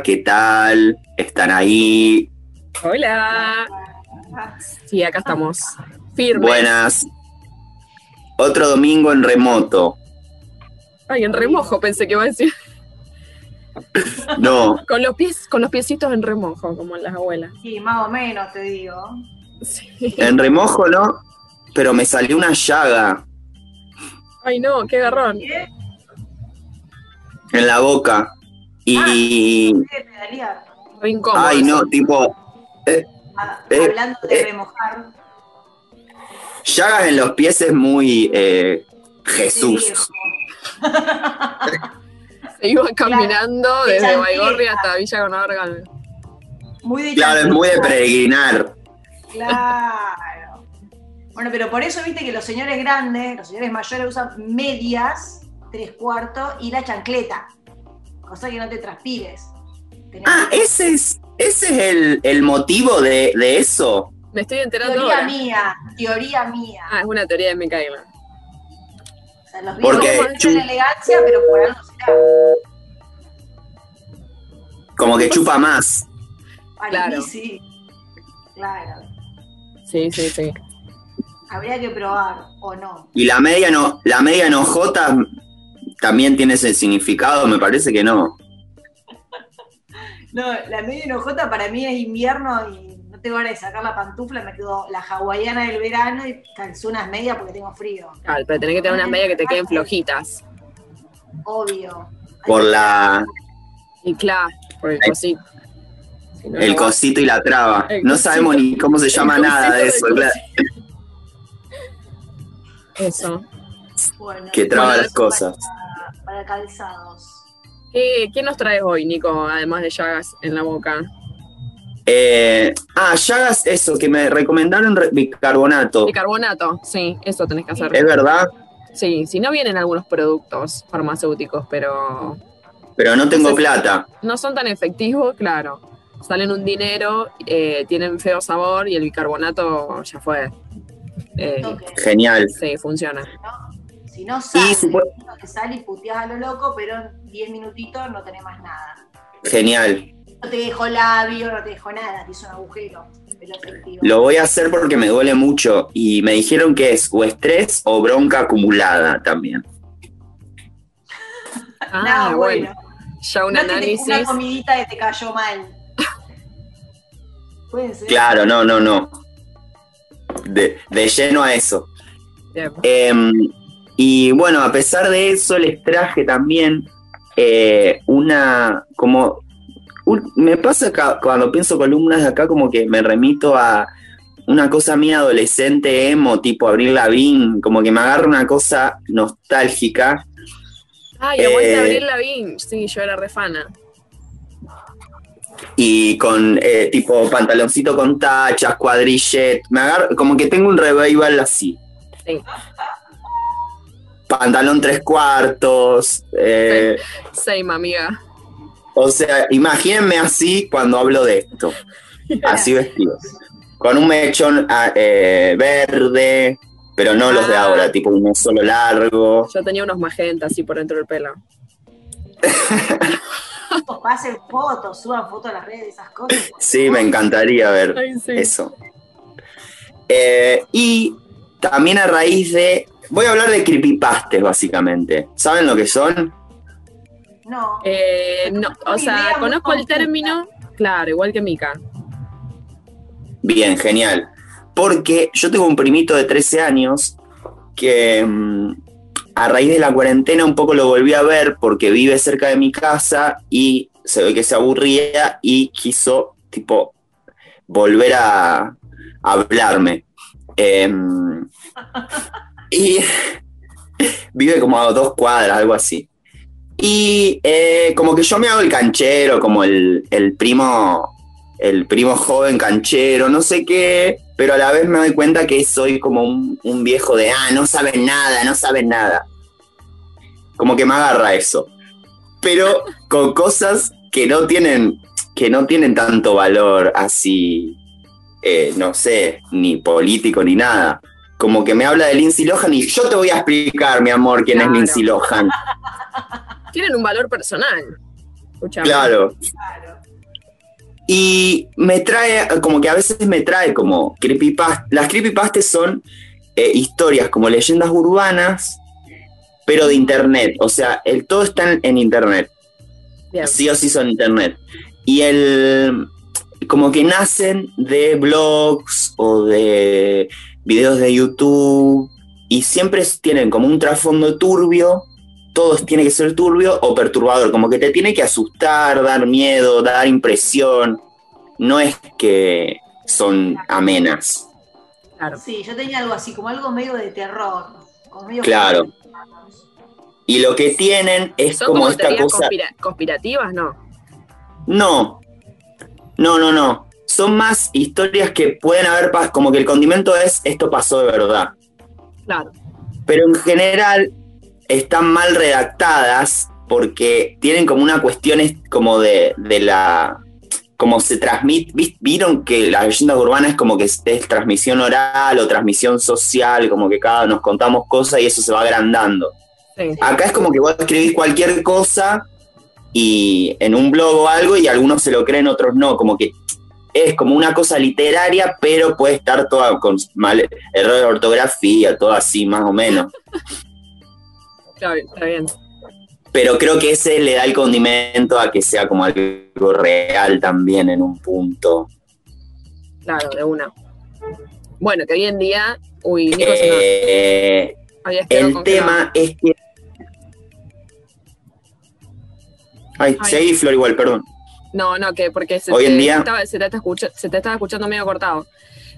Hola, ¿qué tal? ¿Están ahí? Hola. Sí, acá estamos. Firmes. Buenas. Otro domingo en remoto. Ay, en remojo pensé que iba a decir. No, Con los pies, con los piecitos en remojo, como las abuelas. Sí, más o menos te digo. Sí. en remojo no, pero me salió una llaga Ay, no, qué garrón. ¿Qué? en la boca. Y. Re incómodo. Ay, no, tipo. eh, Ah, Eh, Hablando de eh. remojar. llagas en los pies es muy. eh, Jesús. Sí, Se iba caminando de desde. Baigorri hasta Villa Conargal. Muy de Claro, es muy de peregrinar. Claro. Bueno, pero por eso viste que los señores grandes, los señores mayores usan medias, tres cuartos y la chancleta. Cosa que no te transpires. Tenés Ah, que- ese es. Ese es el, el motivo de, de eso. Me estoy enterando teoría ahora. mía, teoría mía. Ah, es una teoría de Micaela. O sea, los vivos Porque muestran chu- elegancia, pero por algo será. Como que chupa más. Para Claro. mí sí. Claro. Sí, sí, sí. Habría que probar, o no. Y la media no, la media en hojotas también tiene ese significado, me parece que no. No, la media enojota para mí es invierno y no tengo ganas de sacar la pantufla, me quedo la hawaiana del verano y calzo unas medias porque tengo frío. Claro, pero tenés que tener unas medias que te queden flojitas. Obvio. Por la, Y claro, por el cosito. Si no, el no cosito y la traba. El No cosito. sabemos ni cómo se llama El nada de eso. claro, Eso. Bueno, Que traba Bueno, las cosas. Para, para calzados. ¿Qué, qué nos traes hoy, Nico, además de llagas en la boca? Eh, ah, llagas, eso, que me recomendaron re- bicarbonato. Bicarbonato, sí, eso tenés que hacer. Es verdad, Sí, si no vienen algunos productos farmacéuticos, pero pero no tengo plata. no son tan efectivos, claro. Salen un dinero, eh, tienen feo sabor y el bicarbonato ya fue. Eh. Genial. sí, funciona. Si no sale, supo- que sale y puteas a lo loco, pero en 10 minutitos no tenés más nada. Genial. No te dejo labio, no te dejo nada, te hizo un agujero. Pero. Lo voy a hacer porque me duele mucho y me dijeron que es o estrés o bronca acumulada también. Ah, Nada, bueno. Ya un no te análisis. una comidita que te cayó mal. Puede ser. Claro, no, no, no. De, de lleno a eso. Bien. Em, y bueno, a pesar de eso, les traje también eh, una, como, un- me pasa acá, cuando pienso columnas de acá, como que me remito a una cosa mía adolescente, emo, tipo Abril Lavín, como que me agarra una cosa nostálgica. Ay, aguante Eh, Abril Lavigne. Sí, yo era refana. y con eh, tipo pantaloncito con tachas, cuadrillet, me agarra, como que tengo un revival así. Sí. Pantalón tres cuartos, eh, Same, amiga. o sea, imagínense así cuando hablo de esto, así vestidos, con un mechón ah, eh, verde, pero no los de Ah. ahora, tipo uno solo largo. Yo tenía unos magentas así por dentro del pelo. Pasen fotos, suban fotos a las redes, esas cosas. Sí, me encantaría ver Ay, sí. eso. Eh, y también a raíz de, voy a hablar de creepypastes básicamente. ¿Saben lo que son? No. Eh, no, o sea, conozco el término, claro, igual que Mika. Bien, genial. Porque yo tengo un primito de 13 años que mm, a raíz de la cuarentena un poco lo volví a ver porque vive cerca de mi casa y se ve que se aburría y quiso, tipo, volver a, a hablarme. Em, y vive como a dos cuadras, algo así. Y eh, como que yo me hago el canchero, como el, el primo el primo joven canchero, no sé qué, pero a la vez me doy cuenta que soy como un, viejo de, ah, no saben nada, no saben nada. Como que me agarra eso. Pero con cosas que no tienen, que no tienen tanto valor así, eh, no sé, ni político ni nada. Como que me habla de Lindsay Lohan y yo te voy a explicar, mi amor, quién Claro. es Lindsay Lohan. Tienen un valor personal. Escuchame. Claro. Claro. Y me trae, como que a veces me trae como creepypastas. Las creepypastas son eh, historias como leyendas urbanas, pero de internet. O sea, el, todo está en, en internet. Bien. Sí o sí son internet. Y el. Como que nacen de blogs o de videos de YouTube. Y siempre tienen como un trasfondo turbio. Todos tiene que ser turbio o perturbador. Como que te tiene que asustar, dar miedo, dar impresión. No es que son amenas. Claro. Sí, yo tenía algo así, como algo medio de terror. como medio Claro. Y lo que tienen es ¿Son como, como esta teorías cosa. conspira- conspirativas? No. No, no, no, no. Son más historias que pueden haber, como que el condimento es esto pasó de verdad. Claro. Pero en general están mal redactadas porque tienen como una cuestión es como de, de la... Como se transmite, ¿vis- vieron que las leyendas urbanas es como que es, es transmisión oral o transmisión social, como que cada nos contamos cosas y eso se va agrandando. Sí. Acá es como que vos escribís cualquier cosa y en un blog o algo y algunos se lo creen, otros no. Como que es como una cosa literaria, pero puede estar toda con mal, error de ortografía, todo así más o menos. Claro, está bien. Pero creo que ese le da el condimento a que sea como algo real también en un punto. Claro, de una. Bueno, que hoy en día. Uy, Nico Eh, el tema es que... Ay, Ay. seguí, Flor, igual, perdón. No, no, que porque se, Hoy te, en día- estaba, se, te está escucha- se te estaba escuchando medio cortado.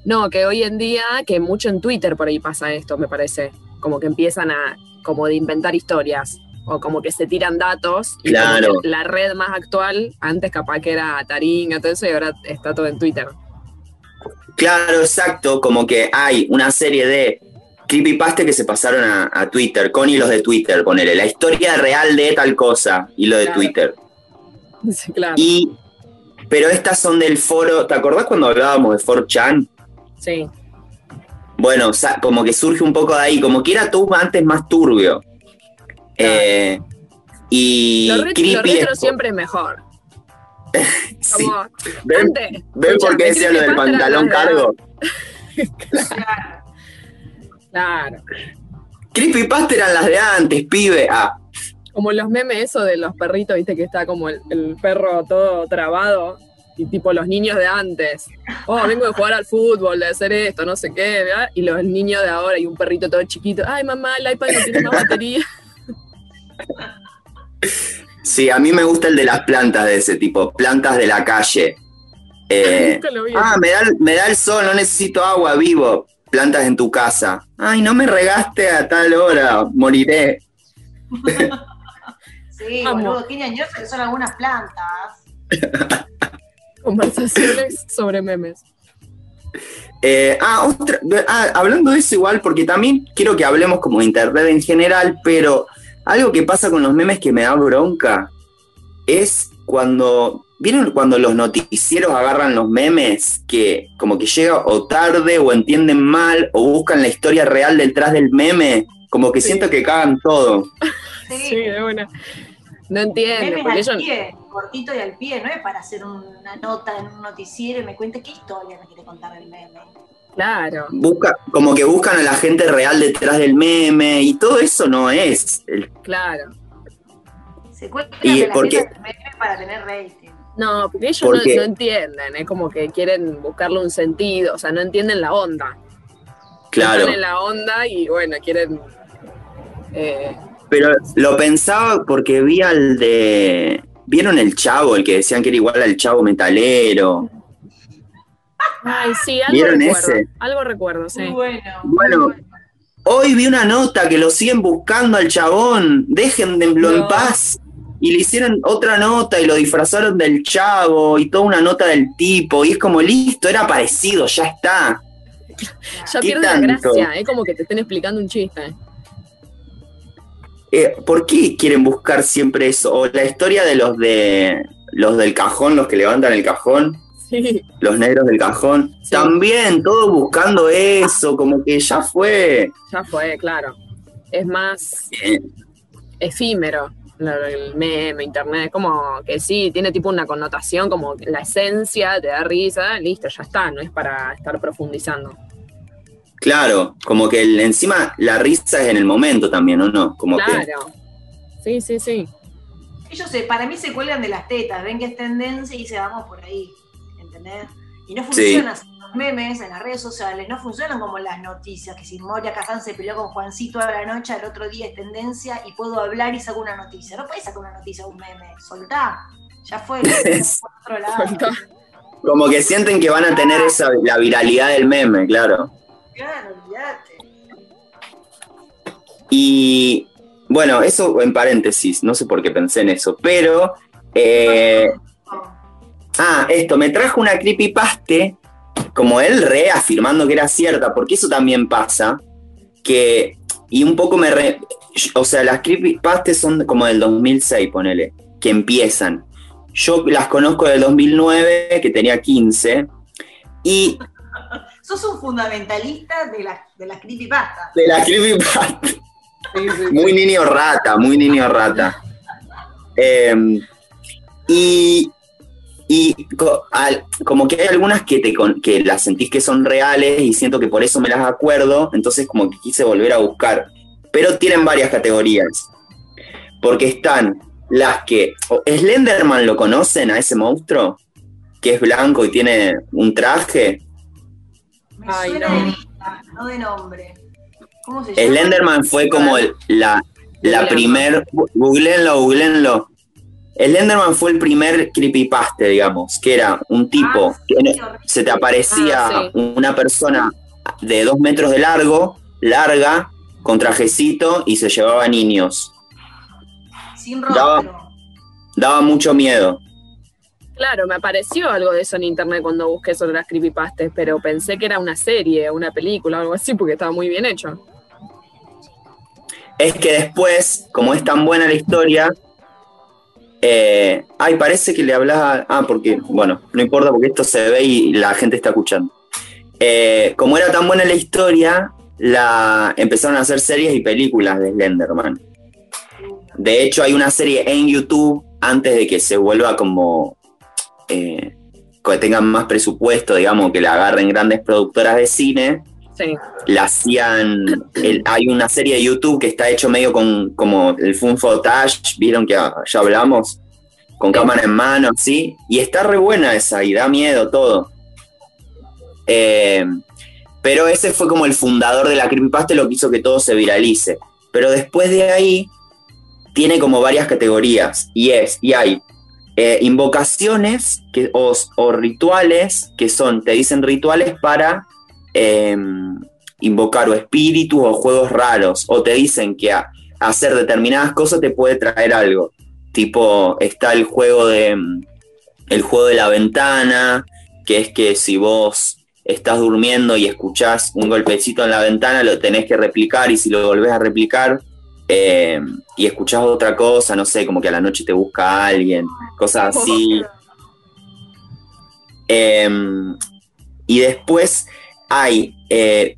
No, que hoy en día, que mucho en Twitter por ahí pasa esto, me parece. Como que empiezan a, como de inventar historias. O como que se tiran datos. Y Claro. la red más actual, antes capaz que era Taringa, todo eso, y ahora está todo en Twitter. Claro, exacto, como que hay una serie de creepypasta que se pasaron a, a Twitter, con hilos de Twitter, ponele, la historia real de tal cosa, hilo de Claro. Twitter. Sí, claro. Y, pero estas son del foro, ¿te acordás cuando hablábamos de 4chan? Sí, Bueno, o sea, como que surge un poco de ahí, como que era todo antes más turbio. Eh, y lo, re- lo creepy es- retro siempre es mejor. sí. Como, ¿Ven, antes, ven por qué decía lo del pantalón cargo? Claro. Claro. Creepypasta eran las de antes, pibe. Ah, Como los memes eso de los perritos, viste que está como el, el perro todo trabado. Y tipo los niños de antes. Oh, vengo de jugar al fútbol, de hacer esto, no sé qué, ¿verdad? Y los niños de ahora y un perrito todo chiquito. Ay, mamá, el iPad no tiene más batería. sí, a mí me gusta el de las plantas de ese tipo, plantas de la calle. Eh, Nunca lo vi. Ah, me da, me da el sol, no necesito agua, vivo. Plantas en tu casa. Ay, no me regaste a tal hora, moriré. Sí, Amo. boludo, qué ñañoso que son algunas plantas. Conversaciones sobre memes. Eh, ah, otra, ah, hablando de eso igual, porque también quiero que hablemos como de internet en general, pero algo que pasa con los memes que me da bronca es cuando, ¿vieron cuando los noticieros agarran los memes que como que llega o tarde o entienden mal o buscan la historia real detrás del meme? Como que Sí. siento que cagan todo. Sí, Sí, de buena. No entiendo, memes porque al pie, cortito y al pie, no es para hacer una nota en un noticiero y me cuente qué historia me quiere contar el meme. Claro. Busca, como que buscan a la gente real detrás del meme y todo eso no es. el- Claro. Se cuentan Y de la porque- gente del meme para tener rating. No, porque ellos ¿Por no, entienden, es como que quieren buscarle un sentido, o sea, no entienden la onda. claro. Están en la onda y bueno, quieren. eh, Pero lo pensaba porque vi al de. ¿Vieron el chavo, el que decían que era igual al chavo metalero? Ay, sí, algo ¿Vieron recuerdo. ese? Algo recuerdo, sí. Bueno. Bueno, muy bueno. Hoy vi una nota que lo siguen buscando al chabón. Déjenlo en No. paz. Y le hicieron otra nota y lo disfrazaron del chavo y toda una nota del tipo. Y es como listo, era parecido, ya está. Ya ¿Qué pierde la gracia, es como que te estén explicando un chiste. Eh, ¿Por qué quieren buscar siempre eso? O la historia de los de los del cajón, los que levantan el cajón. Sí, los negros del cajón. Sí. También, todos buscando eso, como que ya fue. ya fue, claro. Es más efímero, el meme, internet, como que sí, tiene tipo una connotación, como la esencia, te da risa, listo, ya está, no es para estar profundizando. Claro, como que el- encima la risa es en el momento también, ¿o no? Como que Claro. Sí, sí, sí. Ellos se, para mí se cuelgan de las tetas, ven que es tendencia y se vamos por ahí. ¿Entendés? Y no funcionan los memes en las redes sociales, no funcionan como las noticias, que si Moria Kazán se peleó con Juancito a la noche, al otro día es tendencia y puedo hablar y saco una noticia. No puedes sacar una noticia de un meme, soltá. Ya fue, por otro lado. Como que sienten que van a tener esa la viralidad del meme, claro. Y bueno, eso en paréntesis, no sé por qué pensé en eso, pero eh, Ah, esto, me trajo una creepypaste, como él reafirmando que era cierta, porque eso también pasa, que, y un poco me, re- o sea, las creepypastes son como del 2006, ponele, que empiezan. Yo las conozco del 2009, que tenía 15, y Sos un fundamentalista de las de las creepypastas. de la creepypasta, Sí, sí, muy niño rata, muy niño rata. Eh, y y co- al- como que hay algunas que, te, que las sentís que son reales y siento que por eso me las acuerdo, entonces como que quise volver a buscar. Pero tienen varias categorías. Porque están las que... ¿Slenderman lo conocen a ese monstruo? Que es blanco y tiene un traje. Me Ay, suena no. de vista, no de nombre. ¿Cómo se llama? Slenderman fue como el- la, la Googleenlo. primer... Googleenlo, googleenlo. Slenderman fue el primer creepypaste, digamos, que era un tipo Ah, que se te aparecía Ah, sí. una persona de dos metros de largo, larga, con trajecito y se llevaba niños. Sin Daba- rostro. Daba mucho miedo. Claro, me apareció algo de eso en internet cuando busqué sobre las creepypastas, pero pensé que era una serie, una película o algo así, porque estaba muy bien hecho. Es que después, como es tan buena la historia, eh, ay, parece que le hablaba. Ah, porque, bueno, no importa porque esto se ve y la gente está escuchando. Eh, como era tan buena la historia, la empezaron a hacer series y películas de Slenderman. De hecho, hay una serie en YouTube antes de que se vuelva como eh, que tengan más presupuesto, digamos, que la agarren grandes productoras de cine Sí. la hacían. el- hay una serie de YouTube que está hecho medio con como el fun footage, vieron que ah, ya hablamos, con cámara en mano, sí, y está re buena esa y da miedo todo. Eh, pero ese fue como el fundador de la creepypasta y lo que hizo que todo se viralice. Pero después de ahí tiene como varias categorías y es y hay eh, invocaciones que, o, rituales que son, te dicen rituales para eh, invocar o espíritus o juegos raros, o te dicen que a- hacer determinadas cosas te puede traer algo. Tipo, está el juego de mm, el juego de la ventana, que es que si vos estás durmiendo y escuchás un golpecito en la ventana, lo tenés que replicar, y si lo volvés a replicar eh, y escuchás otra cosa, no sé, como que a la noche te busca alguien, cosas así. Eh, y después hay eh,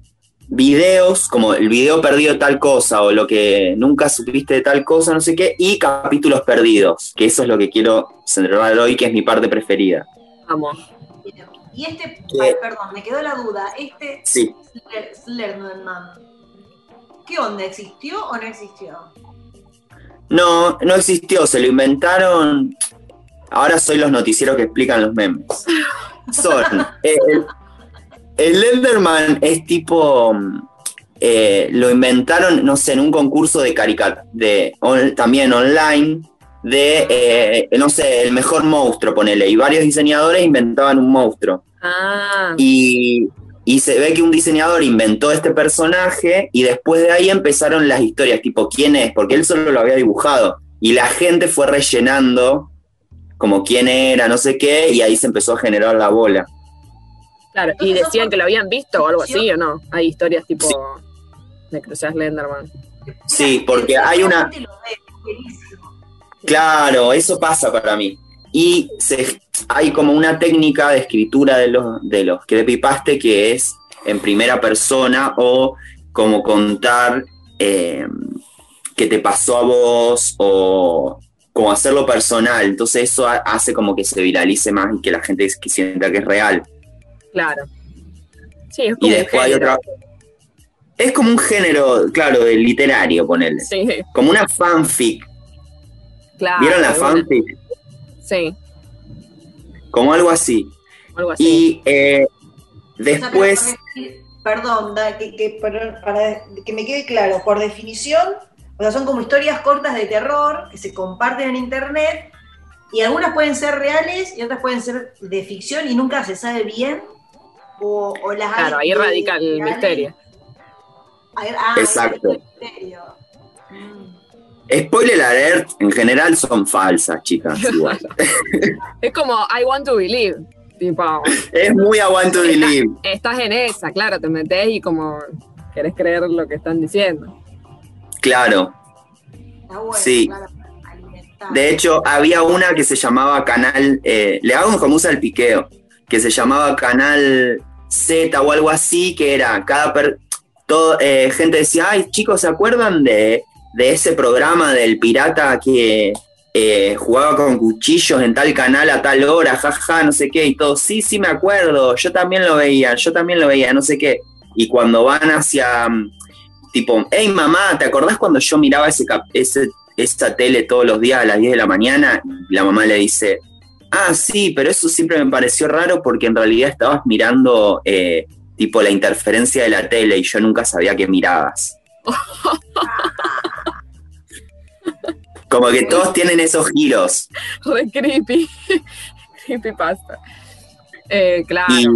videos, como el video perdido de tal cosa, o lo que nunca supiste de tal cosa, no sé qué, y capítulos perdidos, que eso es lo que quiero centrar hoy, que es mi parte preferida. Vamos. Y este, perdón, me quedó la duda. Este Sí, Sler- Slenderman, ¿qué onda? ¿Existió o no existió? no, no existió, se lo inventaron. Ahora soy los noticieros que explican los memes. Son. eh, el, el Enderman es tipo. mm, eh, lo inventaron, no sé, en un concurso de caricatura, de, on- también online, de, eh, no sé, el mejor monstruo, ponele. Y varios diseñadores inventaban un monstruo. Ah, Y, y se ve que un diseñador inventó este personaje y después de ahí empezaron las historias, tipo, ¿quién es? Porque él solo lo había dibujado. Y la gente fue rellenando como quién era, no sé qué, y ahí se empezó a generar la bola. claro. Y decían que lo habían visto o algo así, ¿o no? Hay historias tipo Sí. de Cruzar Slenderman. Sí, porque hay una-. Claro, eso pasa para mí. Y se, hay como una técnica de escritura de los, de los creepypaste que es en primera persona o como contar eh, que te pasó a vos o como hacerlo personal. Entonces eso ha- hace como que se viralice más y que la gente que sienta que es real. Claro. Sí, es como Y un después hay otra... Es como un género, claro, de literario, ponerle. Sí, Como una fanfic. claro. ¿Vieron la bueno, fanfic? Sí, Como algo así. algo así. Y eh, O sea, pero después... Perdón, da- que, que- para, para que me quede claro, por definición, o sea, son como historias cortas de terror que se comparten en internet y algunas pueden ser reales y otras pueden ser de ficción y nunca se sabe bien. O, o las hay Claro, ahí de- radica el reales. misterio. Ahí- ah, ahí Exacto. radica el misterio. Mm. Spoiler alert, en general son falsas, chicas. Igual. Es como I want to believe. Tipo, es muy aguanto de believe. estás en esa, claro, te metes y como querés creer lo que están diciendo. Claro. Está bueno, Sí. claro. De hecho, había una que se llamaba Canal, eh, le hago como usa el piqueo, que se llamaba Canal Z o algo así, que era cada per- todo, eh, gente decía, ay chicos, ¿se acuerdan de, de ese programa del pirata que eh, jugaba con cuchillos en tal canal a tal hora, jaja, no sé qué, y todo, sí, sí me acuerdo, yo también lo veía, yo también lo veía, no sé qué. Y cuando van hacia, mm, tipo, hey mamá, ¿te acordás cuando yo miraba ese, ese esa tele todos los días a las 10 de la mañana, la mamá le dice, ah, sí, pero eso siempre me pareció raro porque en realidad estabas mirando eh, tipo la interferencia de la tele y yo nunca sabía que mirabas. Como que todos tienen esos giros. Re creepy. creepy pasta. Eh, claro. Y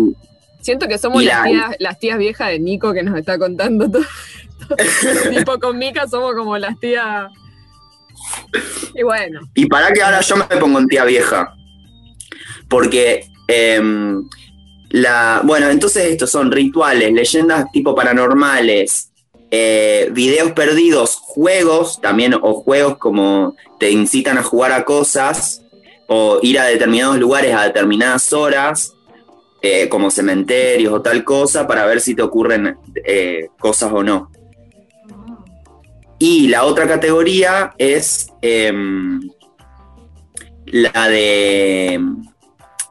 Siento que somos las, la- tías, las tías viejas de Nico que nos está contando todo esto. tipo con Mika somos como las tías. Y bueno, Y para que ahora yo me pongo en tía vieja. Porque, em, la, bueno, entonces estos son rituales, leyendas tipo paranormales, eh, videos perdidos, juegos también, o juegos como te incitan a jugar a cosas, o ir a determinados lugares a determinadas horas, eh, como cementerios o tal cosa, para ver si te ocurren eh, cosas o no. Y la otra categoría es em, la de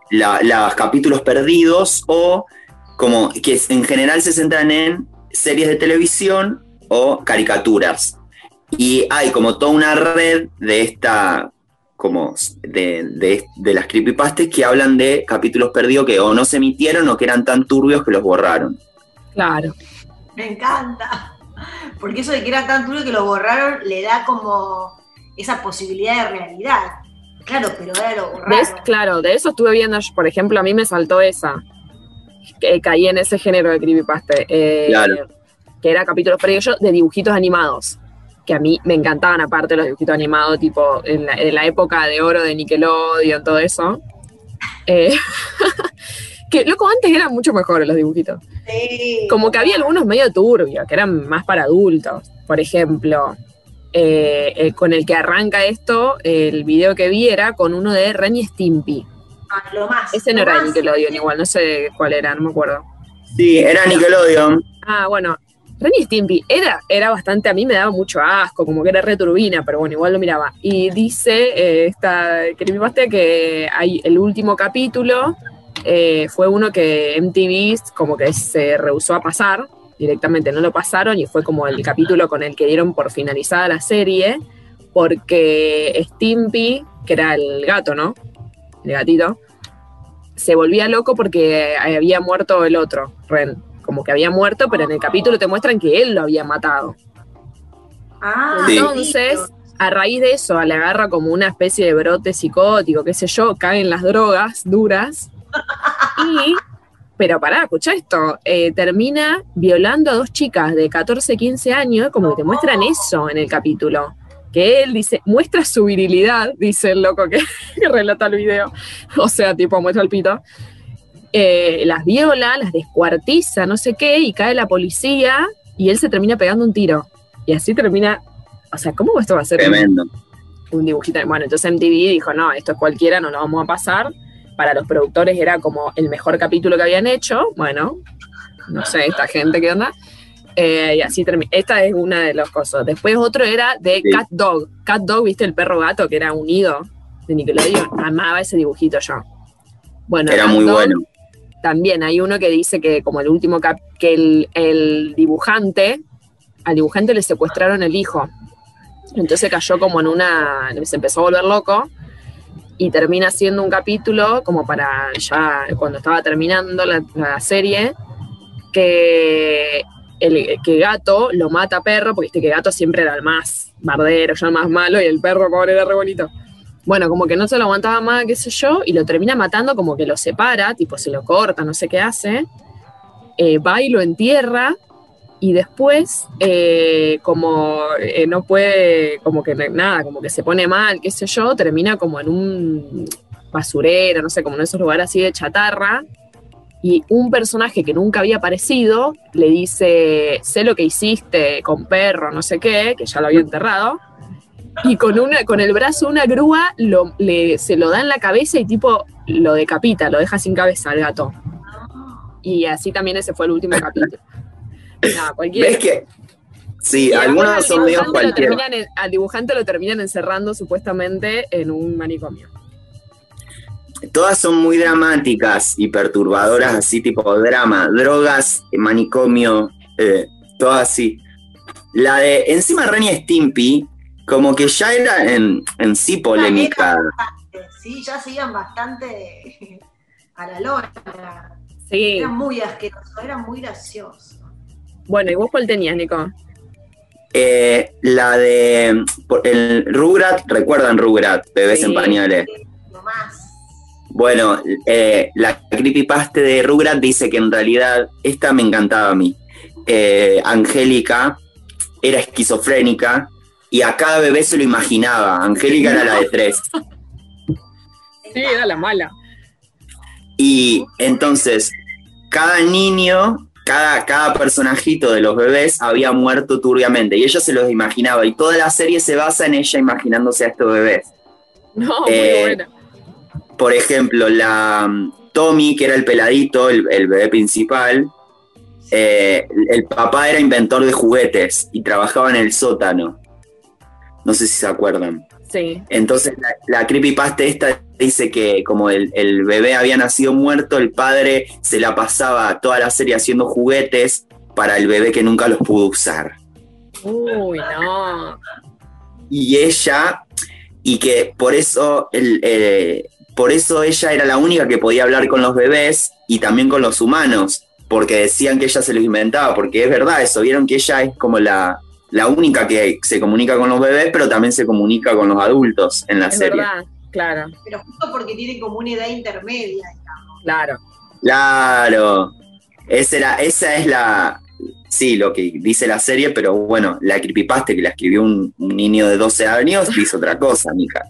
los capítulos perdidos o como que en general se centran en series de televisión o caricaturas. Y hay como toda una red de esta como de, de, de las creepypastas que hablan de capítulos perdidos que o no se emitieron o que eran tan turbios que los borraron. claro. Me encanta. Porque eso de que era tan duro que lo borraron le da como esa posibilidad de realidad. Claro, pero ahora lo. Claro, de eso estuve viendo, yo, por ejemplo, a mí me saltó esa. Que caí en ese género de creepypasta. eh, Claro. Que era capítulos yo de dibujitos animados. Que a mí me encantaban, aparte, los dibujitos animados, tipo en la, en la época de oro de Nickelodeon, todo eso. Eh, que, loco, antes eran mucho mejores los dibujitos. Sí. Como que había algunos medio turbios, que eran más para adultos. Por ejemplo, eh, con el que arranca esto, el video que vi era con uno de Ren y Stimpy. Ah, lo más. Ese no lo era. Nickelodeon igual, no sé cuál era, no me acuerdo. Sí, era Nickelodeon. Ah, bueno, Ren y Stimpy era, era bastante, a mí me daba mucho asco, como que era re turbina, pero bueno, igual lo miraba. Y dice eh, esta creepypasta que hay el último capítulo eh, fue uno que MTV como que se rehusó a pasar, directamente no lo pasaron y fue como el capítulo con el que dieron por finalizada la serie, porque Stimpy, que era el gato, ¿no? El gatito, se volvía loco porque había muerto el otro, Ren. Como que había muerto, pero en el capítulo te muestran que él lo había matado. Ah, Sí. Entonces, a raíz de eso, le agarra como una especie de brote psicótico, qué sé yo, caen las drogas duras. Y, pero pará, escucha esto, eh, termina violando a dos chicas de 14, 15 años, como que te muestran eso en el capítulo. Que él dice, muestra su virilidad, dice el loco que, que relata el video. O sea, tipo, muestra el pito. Eh, las viola, las descuartiza, no sé qué, y cae la policía y él se termina pegando un tiro. Y así termina. O sea, ¿cómo esto va a ser Tremendo. un dibujito? Bueno, entonces MTV dijo: no, esto es cualquiera, no lo vamos a pasar. Para los productores era como el mejor capítulo que habían hecho. Bueno, no sé, esta gente qué onda. Eh, y así. Esta es una de los cosas. Después otro era de Sí. Cat Dog. Cat Dog, ¿viste? El perro gato que era unido de Nickelodeon. Amaba ese dibujito yo. Bueno, Era Cat muy Dog, bueno. También hay uno que dice que como el último cap que el, el dibujante, al dibujante le secuestraron el hijo. Entonces cayó como en una, se empezó a volver loco y termina siendo un capítulo como para ya cuando estaba terminando la, la serie que el que gato lo mata a perro, porque viste que gato siempre era el más bardero, ya el más malo, y el perro pobre era re bonito. Bueno, como que no se lo aguantaba más, qué sé yo, y lo termina matando, como que lo separa, tipo se lo corta, no sé qué hace. Eh, va y lo entierra, y después, eh, como eh, no puede, como que nada, como que se pone mal, qué sé yo, termina como en un basurero, no sé, como en esos lugares así de chatarra. Y un personaje que nunca había aparecido le dice, sé lo que hiciste con perro, no sé qué, que ya lo había enterrado. Y con, una, con el brazo una grúa lo, le, se lo da en la cabeza y tipo lo decapita, lo deja sin cabeza al gato. Y así también ese fue el último capítulo. Nada, cualquiera. ¿Ves que? Sí, algunos al son medios cualquiera. al dibujante lo terminan encerrando supuestamente en un manicomio. Todas son muy dramáticas y perturbadoras, así tipo drama, drogas, manicomio, eh, todas así. La de encima Ren y Stimpy, como que ya era en, en sí polémica. Sí, ya se iban bastante a la lona. Sí. Eran muy asquerosos, eran muy graciosos. Bueno, ¿y vos cuál tenías, Nico? Eh, la de el Rugrat, ¿recuerdan Rugrat? Bebés Sí. en pañales. Lo más. Bueno, eh, la creepypasta de Rugrat dice que en realidad esta me encantaba a mí. Eh, Angélica era esquizofrénica y a cada bebé se lo imaginaba. Angélica era la de tres. Sí, era la mala. Y entonces, cada niño, cada, cada personajito de los bebés había muerto turbiamente y ella se los imaginaba. Y toda la serie se basa en ella imaginándose a estos bebés. No, muy Eh, buena. Por ejemplo, la mm, Tommy, que era el peladito, el, el bebé principal, eh, el papá era inventor de juguetes y trabajaba en el sótano. No sé si se acuerdan. Sí. Entonces la, la creepypasta esta dice que como el, el bebé había nacido muerto, el padre se la pasaba toda la serie haciendo juguetes para el bebé que nunca los pudo usar. Uy, no. y ella, y que por eso, el, eh, por eso ella era la única que podía hablar con los bebés y también con los humanos, porque decían que ella se los inventaba, porque es verdad eso, vieron que ella es como la, la única que se comunica con los bebés, pero también se comunica con los adultos en la Es serie. verdad, claro, Pero justo porque tienen como una edad intermedia. claro. Claro, esa, era, esa es la, sí, lo que dice la serie, pero bueno, la creepypasta que la escribió un, un niño de 12 años dice otra cosa, mija.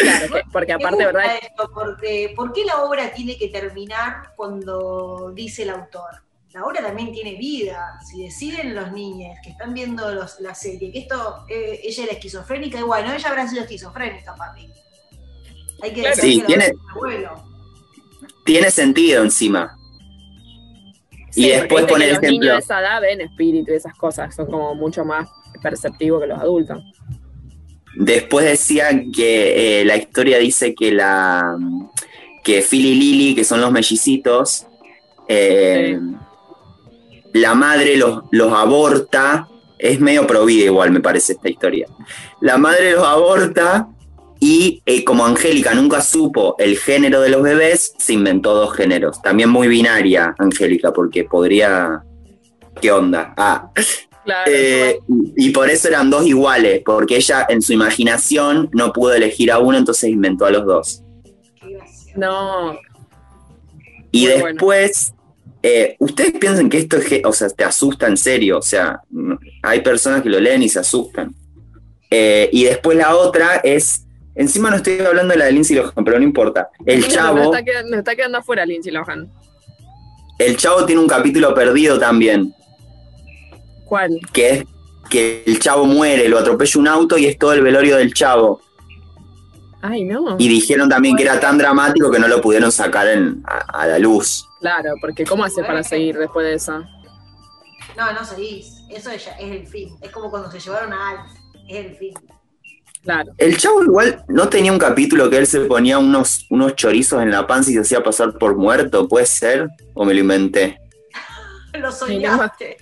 Claro, que- porque aparte, ¿verdad? esto, porque, ¿Por qué la obra tiene que terminar cuando dice el autor? La obra también tiene vida. Si deciden los niños que están viendo los- la serie que esto, eh, ella era esquizofrénica, y bueno, ella habrá sido esquizofrénica, papi. Hay que decir Sí, que tiene- abuelo. Tiene sentido encima. Sí, y después pone el los niños de esa edad ven espíritu y esas cosas, son como mucho más perceptivos que los adultos. Después decían que eh, la historia dice que la que Phil y Lily, que son los mellicitos, eh, la madre los, los aborta. Es medio provida igual, me parece esta historia. La madre los aborta y eh, como Angélica nunca supo el género de los bebés, se inventó dos géneros. También muy binaria, Angélica, porque podría... ¿Qué onda? Ah, Claro. eh, y por eso eran dos iguales, porque ella en su imaginación no pudo elegir a uno, entonces inventó a los dos. No, Y Muy después, eh, ustedes piensan que esto es, o sea, te asusta en serio, o sea, hay personas que lo leen y se asustan. Eh, y después la otra es, encima no estoy hablando de la de Lindsay Lohan, pero no importa. El Nos chavo, está, quedando, nos está quedando afuera Lindsay Lohan. el chavo tiene un capítulo perdido también, ¿Cuál? que es que el chavo muere, lo atropella un auto y es todo el velorio del chavo. Ay, no. Y dijeron también que era tan dramático que no lo pudieron sacar en- a, a la luz. Claro, porque ¿cómo hace para seguir después de eso? No, no seguís. Eso es, es el fin. Es como cuando se llevaron a Alf. Es el fin. Claro. El chavo igual no tenía un capítulo que él se ponía unos, unos chorizos en la panza y se hacía pasar por muerto, ¿puede ser? ¿O me lo inventé? Lo soñaste.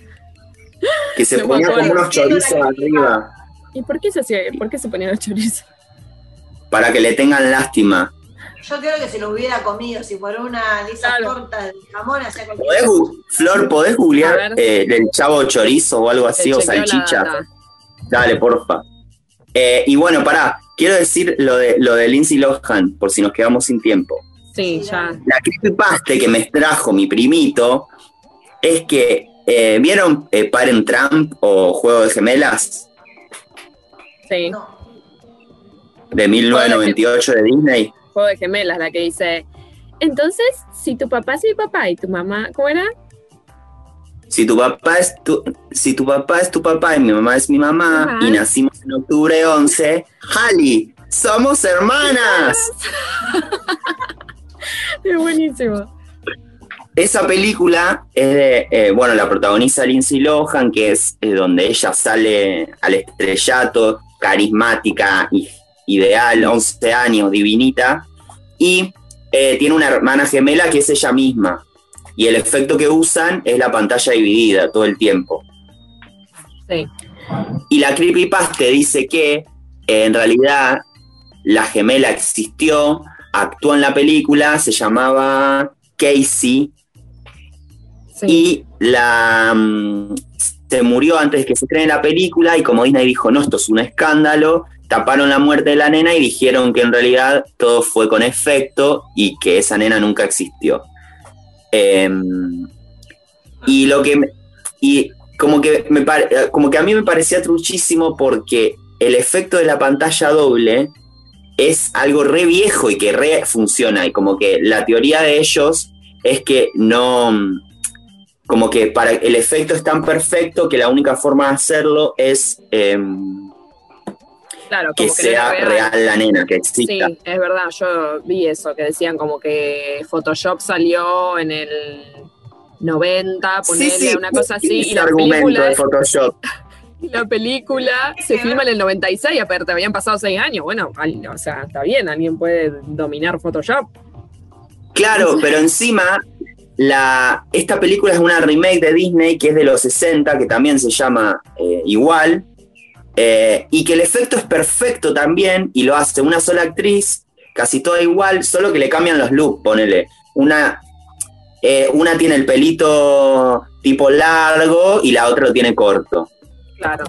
Que se ponía como unos chorizos arriba ¿Y por qué se hacía? ¿Por qué se ponían los chorizos? para que le tengan lástima. Yo creo que se lo hubiera comido. Si fuera una de esas Claro. tortas de jamón, hacía cualquier ¿Podés Flor, ¿podés googlear eh, el chavo chorizo o algo así, Se o salchicha? Dale, porfa. Eh, y bueno, pará, quiero decir lo de, lo de Lindsay Lohan, por si nos quedamos sin tiempo. Sí, ya. La creepypasta que me trajo mi primito es que, eh, ¿vieron eh, Parent Trump o Juego de Gemelas Sí. No. de 1998 de Disney? Juego de gemelas, la que dice. Entonces, si tu papá es mi papá y tu mamá, ¿cómo era? Si tu papá es tu, si tu papá es tu papá y mi mamá es mi mamá Ajá. y nacimos en octubre 11, Hali, somos hermanas. Es buenísimo. Esa película es de, eh, bueno, la protagoniza Lindsay Lohan, que es eh, donde ella sale al estrellato, carismática, ideal, 11 años, divinita, y eh, tiene una hermana gemela que es ella misma. Y el efecto que usan es la pantalla dividida todo el tiempo. Sí. Y la creepypasta dice que en realidad la gemela existió, actuó en la película, se llamaba Casey, y la mm, se murió antes de que se estrene la película y como Disney dijo, no, esto es un escándalo, taparon la muerte de la nena y dijeron que en realidad todo fue con efecto y que esa nena nunca existió. Em, y lo que y como que me como que a mí me parecía truchísimo porque el efecto de la pantalla doble es algo re viejo y que re funciona y como que la teoría de ellos es que no como que para el efecto es tan perfecto que la única forma de hacerlo es em, claro, que como que no sea real. la nena, que Sí, exista. es verdad, yo vi eso, que decían como que Photoshop salió en el 90, ponerle una cosa así, y la argumento película, de Photoshop. la película se filma en el 96 y aparte habían pasado 6 años. Bueno, o sea, está bien, alguien puede dominar Photoshop. Claro, pero encima la, esta película es una remake de Disney que es de los 60, que también se llama eh, igual, eh, y que el efecto es perfecto también, y lo hace una sola actriz, casi toda igual, solo que le cambian los looks, ponele. Una, eh, una tiene el pelito tipo largo y la otra lo tiene corto. Claro,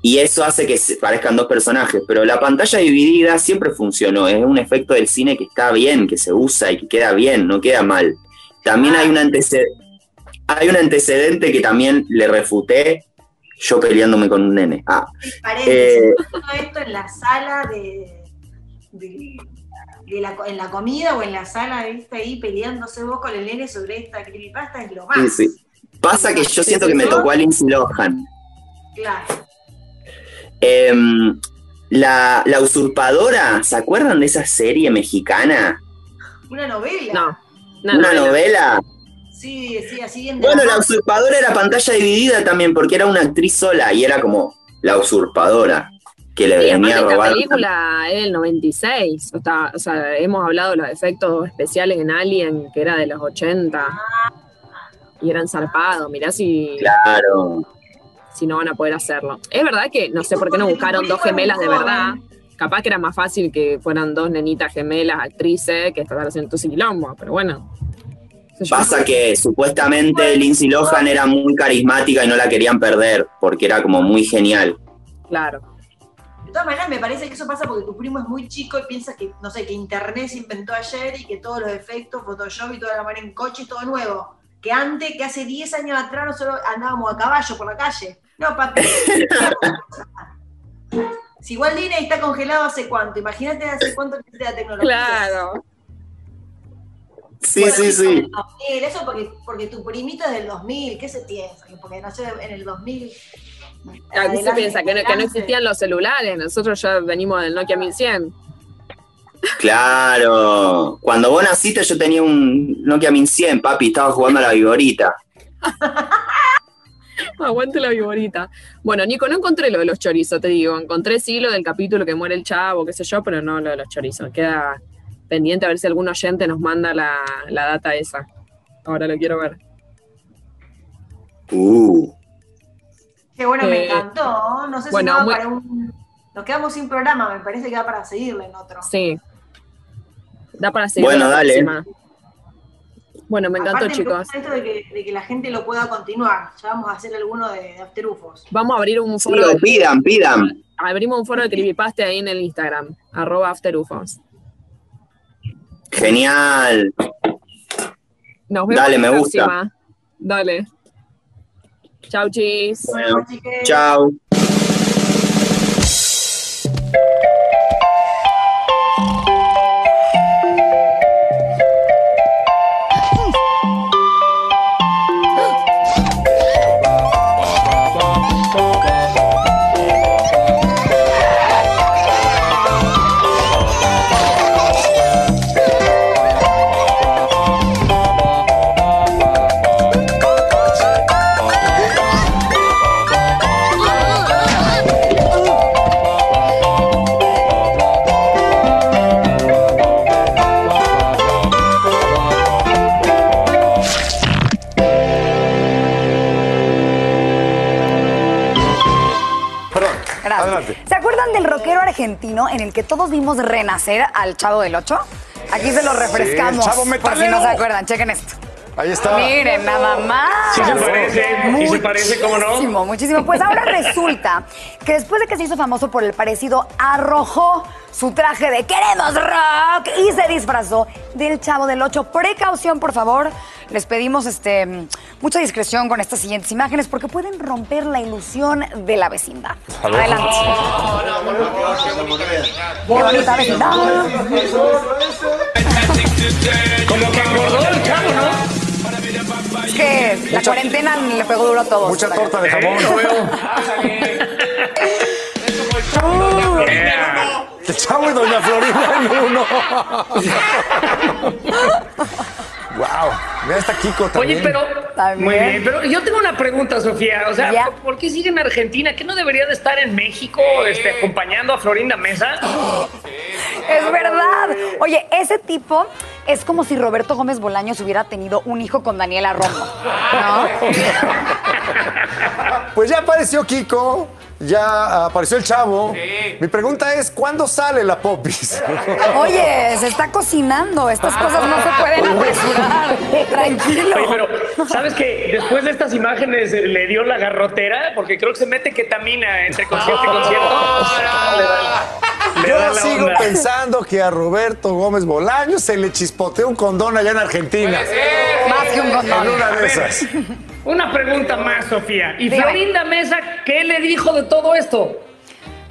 Y eso hace que se parezcan dos personajes, pero la pantalla dividida siempre funcionó, es un efecto del cine que está bien, que se usa y que queda bien, no queda mal. También hay un antecedente, hay un antecedente que también le refuté, yo peleándome con un nene. Ah, Eh. todo esto en la sala de, de- de la, en la comida o en la sala, viste, ahí peleándose vos con el nene sobre esta creepypasta es lo más. sí, sí. Pasa que yo siento que me tocó a Lindsay Lohan. Claro. Em, la, la usurpadora, ¿se acuerdan de esa serie mexicana? Una novela. no. Una no, novela. Sí, sí, así bien de Bueno, la usurpadora era pantalla dividida también, porque era una actriz sola y era como la usurpadora que le Sí, venía a robar. esta película es del 96, o, está- o sea, hemos hablado de los efectos especiales en Alien, que era de los 80, y eran zarpados, mirá si, Claro. si no van a poder hacerlo. Es verdad que no sé por qué no buscaron dos gemelas de verdad, capaz que era más fácil que fueran dos nenitas gemelas, actrices, que estar haciendo tu quilombo, pero bueno. Pasa que supuestamente Lindsay Lohan era muy carismática y no la querían perder, porque era como muy genial. Claro, De todas maneras, me parece que eso pasa porque tu primo es muy chico y piensa que, no sé, que Internet se inventó ayer y que todos los efectos, Photoshop y toda la manera en coche es todo nuevo. Que antes, que hace 10 años atrás, nosotros andábamos a caballo por la calle. No, papi. si igual Disney está congelado hace cuánto, imagínate hace cuánto que existe la tecnología. claro. Sí, Bueno, sí, sí. del 2000, eso porque, porque tu primito es del 2000, ¿qué se piensa? Que Porque nació en el 2000. Claro, ¿qué se piensa? Que no, que no adelante. existían los celulares, nosotros ya venimos del Nokia 1100. Claro. Cuando vos naciste yo tenía un Nokia 1100, papi, estaba jugando a la viborita. Aguante la viborita. Bueno, Nico, no encontré lo de los chorizos, te digo. Encontré sí lo del capítulo que muere el chavo, qué sé yo, pero no lo de los chorizos. Queda pendiente a ver si algún oyente nos manda la, la data esa. Ahora lo quiero ver. Uh. Qué bueno, me Eh, encantó. No sé bueno, si no va muy- para un. Nos quedamos sin programa, me parece que va para seguirle en otro. Sí. Da para seguir. Bueno, la dale. próxima. Bueno, me encantó, Aparte, chicos. gusta esto de que, de que la gente lo pueda continuar. Ya vamos a hacer alguno de, de After UFOs. Vamos a abrir un Sí, foro. de- pidan, pidan. abrimos un foro de creepypasta ahí en el Instagram, arroba afterufos. Genial. Nos vemos Dale, la me gusta. próxima. Dale. Chau, chis. Bueno, chiques. Argentino en el que todos vimos renacer al Chavo del Ocho? Aquí se lo refrescamos. Sí, el Chavo por si no se acuerdan, chequen esto. Ahí está. Miren, nada más. Sí se parece, sí se parece, ¿cómo no? Muchísimo, muchísimo. Pues ahora resulta que después de que se hizo famoso por el parecido, arrojó su traje de queremos rock y se disfrazó del Chavo del Ocho. Precaución, por favor. Les pedimos este, mucha discreción con estas siguientes imágenes porque pueden romper la ilusión de la vecindad. Adelante. Qué bonita vecindad. Como que engordó el chavo, ¿no? Que la cuarentena le pegó duro a todos. Mucha torta de jamón. El chavo y doña Florinda en uno. wow. Mira, está Kiko también. Oye, pero. También. Muy bien, pero yo tengo una pregunta, Sofía. O sea. ¿por- ¿por qué sigue en Argentina? ¿Qué no debería de estar en México este, acompañando a Florinda Mesa? Es verdad. Oye, ese tipo es como si Roberto Gómez Bolaños hubiera tenido un hijo con Daniela Romo. ¿no? Pues ya apareció Kiko, ya apareció el chavo. Mi pregunta es, ¿cuándo sale la popis? Oye, se está cocinando. Estas cosas no se pueden apresurar. Tranquilo. Oye, pero ¿sabes que después de estas imágenes eh, le dio la garrotera? Porque creo que se mete ketamina entre concierto y concierto. Da- le Yo sigo onda. pensando que a Roberto Gómez Bolaños se le chispoteó un condón allá en Argentina. Más que un En condón. una de esas. Una pregunta más, Sofía. ¿Y Dígame. Florinda Mesa qué le dijo de todo esto?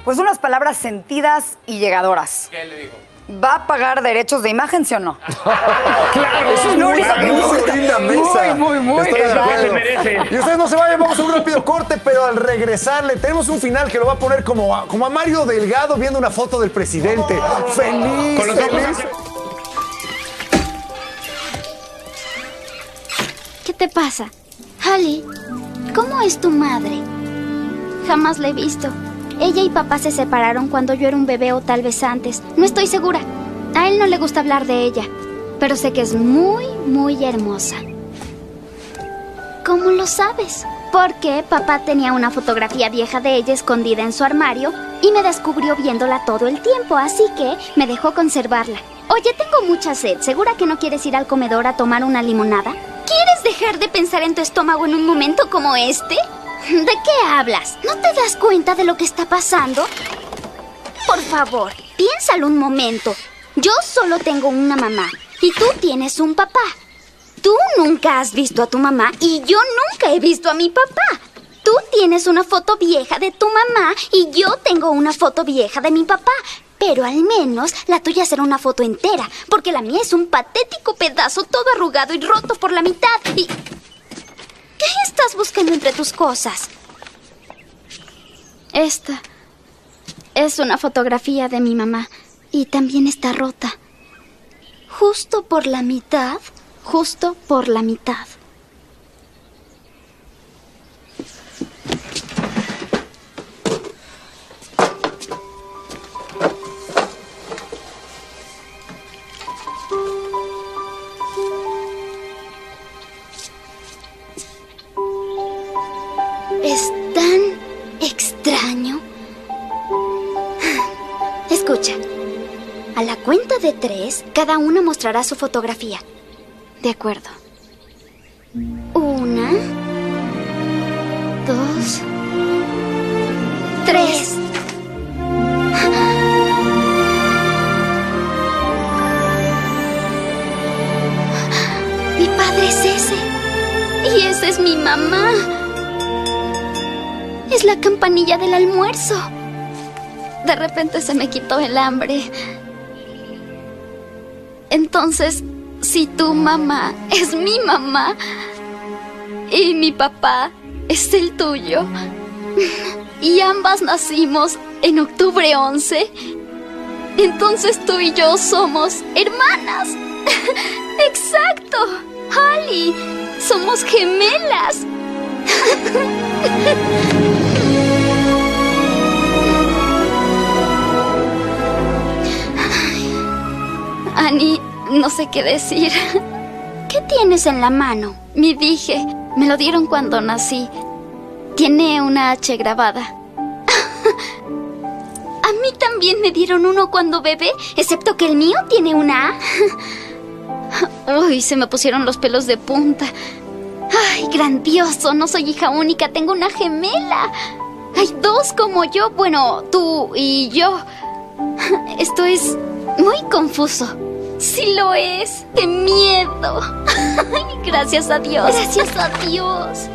Pues unas palabras sentidas y llegadoras. ¿Qué le dijo? ¿Va a pagar derechos de imagen, sí o no? Claro, Eso es Muy importa. linda mesa. Muy, muy, muy. Estoy de merece. Y ustedes no se vayan, vamos a un rápido corte, pero al regresarle tenemos un final que lo va a poner como a, como a Mario Delgado viendo una foto del presidente. Feliz, Con los ojos feliz. ¿Qué te pasa? Holly, ¿cómo es tu madre? Jamás la he visto. Ella y papá se separaron cuando yo era un bebé o tal vez antes. No estoy segura. A él no le gusta hablar de ella, pero sé que es muy, muy hermosa. ¿Cómo lo sabes? Porque papá tenía una fotografía vieja de ella escondida en su armario y me descubrió viéndola todo el tiempo, así que me dejó conservarla. Oye, tengo mucha sed. ¿Segura que no quieres ir al comedor a tomar una limonada? ¿Quieres dejar de pensar en tu estómago en un momento como este? ¿De qué hablas? ¿No te das cuenta de lo que está pasando? Por favor, piénsalo un momento. Yo solo tengo una mamá y tú tienes un papá. Tú nunca has visto a tu mamá y yo nunca he visto a mi papá. Tú tienes una foto vieja de tu mamá y yo tengo una foto vieja de mi papá. Pero al menos la tuya será una foto entera, porque la mía es un patético pedazo todo arrugado y roto por la mitad. Y... ¿Qué estás buscando entre tus cosas? Esta es una fotografía de mi mamá y también está rota. Justo por la mitad, justo por la mitad. Cuenta de tres, cada uno mostrará su fotografía. De acuerdo. Una. Dos. Tres. Mi padre es ese. Y esa es mi mamá. Es la campanilla del almuerzo. De repente se me quitó el hambre. Entonces, si tu mamá es mi mamá y mi papá es el tuyo, y ambas nacimos en octubre 11, entonces tú y yo somos hermanas. Exacto, Ali, somos gemelas. Annie, no sé qué decir. ¿Qué tienes en la mano? Mi dije. Me lo dieron cuando nací. Tiene una H grabada. A mí también me dieron uno cuando bebé, excepto que el mío tiene una A. Uy, se me pusieron los pelos de punta. Ay, grandioso, no soy hija única, tengo una gemela. Hay dos como yo, bueno, tú y yo. Esto es muy confuso. Sí lo es. ¡Qué miedo! Gracias a Dios. Gracias a Dios.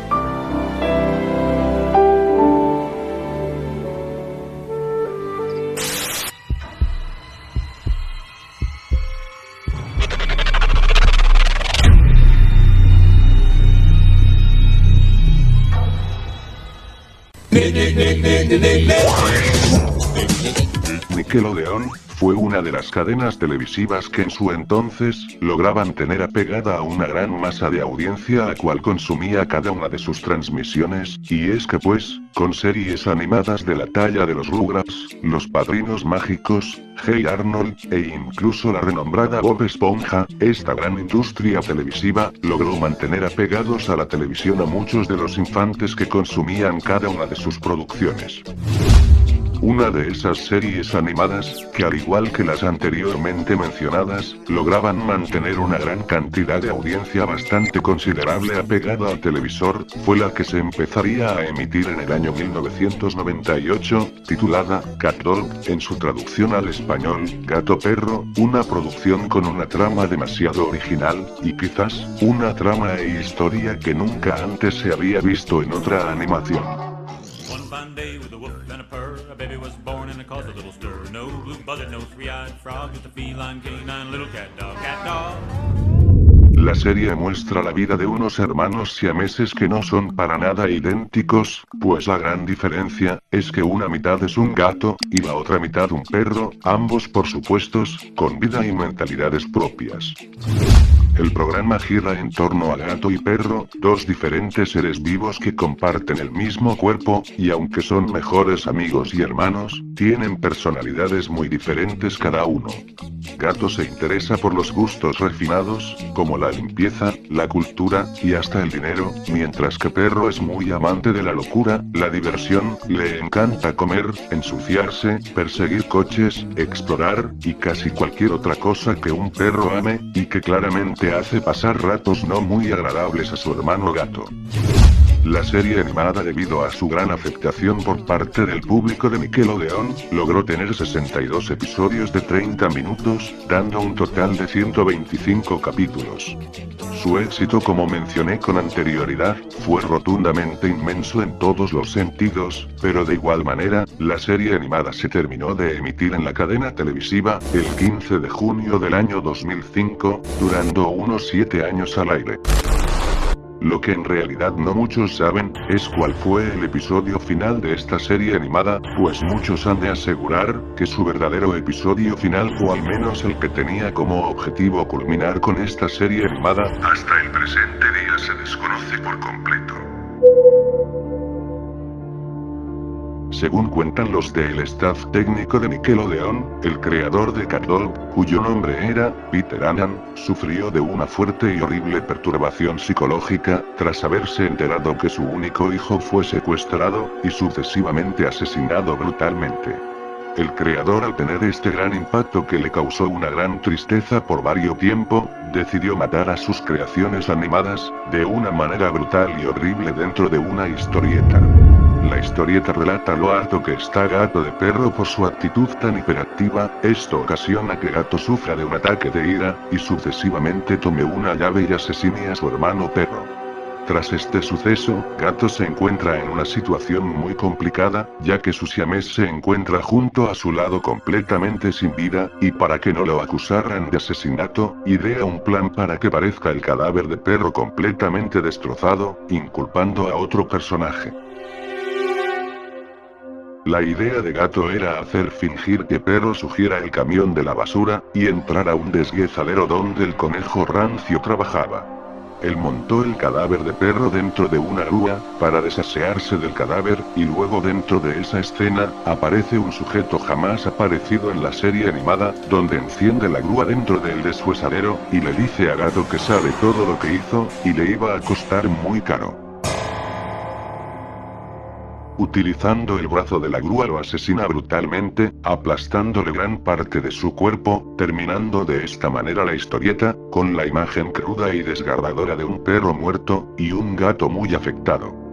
Nickelodeon fue una de las cadenas televisivas que en su entonces lograban tener apegada a una gran masa de audiencia a cual consumía cada una de sus transmisiones, y es que pues, con series animadas de la talla de los Rugrats, Los Padrinos Mágicos, Hey Arnold, e incluso la renombrada Bob Esponja, esta gran industria televisiva logró mantener apegados a la televisión a muchos de los infantes que consumían cada una de sus producciones. Una de esas series animadas, que al igual que las anteriormente mencionadas, lograban mantener una gran cantidad de audiencia bastante considerable apegada al televisor, fue la que se empezaría a emitir en el año 1998, titulada Cat Dog, en su traducción al español, Gato Perro, una producción con una trama demasiado original, y quizás, una trama e historia que nunca antes se había visto en otra animación. La serie muestra la vida de unos hermanos siameses que no son para nada idénticos, pues la gran diferencia es que una mitad es un gato y la otra mitad un perro, ambos por supuestos, con vida y mentalidades propias. El programa gira en torno a gato y perro, dos diferentes seres vivos que comparten el mismo cuerpo, y aunque son mejores amigos y hermanos, tienen personalidades muy diferentes cada uno. Gato se interesa por los gustos refinados, como la limpieza, la cultura, y hasta el dinero, mientras que perro es muy amante de la locura, la diversión, le encanta comer, ensuciarse, perseguir coches, explorar, y casi cualquier otra cosa que un perro ame, y que claramente hace pasar ratos no muy agradables a su hermano gato. La serie animada debido a su gran afectación por parte del público de Nickelodeon, logró tener 62 episodios de 30 minutos, dando un total de 125 capítulos. Su éxito como mencioné con anterioridad, fue rotundamente inmenso en todos los sentidos, pero de igual manera, la serie animada se terminó de emitir en la cadena televisiva, el 15 de junio del año 2005, durando unos 7 años al aire. Lo que en realidad no muchos saben, es cuál fue el episodio final de esta serie animada, pues muchos han de asegurar, que su verdadero episodio final o al menos el que tenía como objetivo culminar con esta serie animada, hasta el presente día se desconoce por completo. Según cuentan los del staff técnico de Nickelodeon, el creador de Cat Dog, cuyo nombre era Peter Annan, sufrió de una fuerte y horrible perturbación psicológica, tras haberse enterado que su único hijo fue secuestrado, y sucesivamente asesinado brutalmente. El creador al tener este gran impacto que le causó una gran tristeza por varios tiempo, decidió matar a sus creaciones animadas, de una manera brutal y horrible dentro de una historieta. La historieta relata lo harto que está Gato de Perro por su actitud tan hiperactiva, esto ocasiona que Gato sufra de un ataque de ira, y sucesivamente tome una llave y asesine a su hermano Perro. Tras este suceso, Gato se encuentra en una situación muy complicada, ya que su siamés se encuentra junto a su lado completamente sin vida, y para que no lo acusaran de asesinato, idea un plan para que parezca el cadáver de perro completamente destrozado, inculpando a otro personaje. La idea de gato era hacer fingir que perro sugiera el camión de la basura, y entrar a un desguazadero donde el conejo rancio trabajaba. Él montó el cadáver de perro dentro de una grúa, para desasearse del cadáver, y luego dentro de esa escena, aparece un sujeto jamás aparecido en la serie animada, donde enciende la grúa dentro del deshuesadero, y le dice a Gato que sabe todo lo que hizo, y le iba a costar muy caro. Utilizando el brazo de la grúa lo asesina brutalmente, aplastándole gran parte de su cuerpo, terminando de esta manera la historieta, con la imagen cruda y desgarradora de un perro muerto, y un gato muy afectado.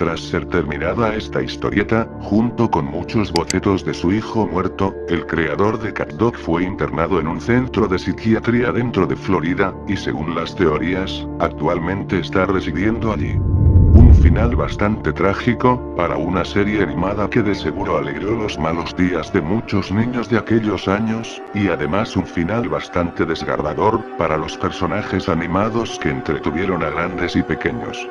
Tras ser terminada esta historieta, junto con muchos bocetos de su hijo muerto, el creador de CatDog fue internado en un centro de psiquiatría dentro de Florida, y según las teorías, actualmente está residiendo allí. Un final bastante trágico, para una serie animada que de seguro alegró los malos días de muchos niños de aquellos años, y además un final bastante desgarrador, para los personajes animados que entretuvieron a grandes y pequeños.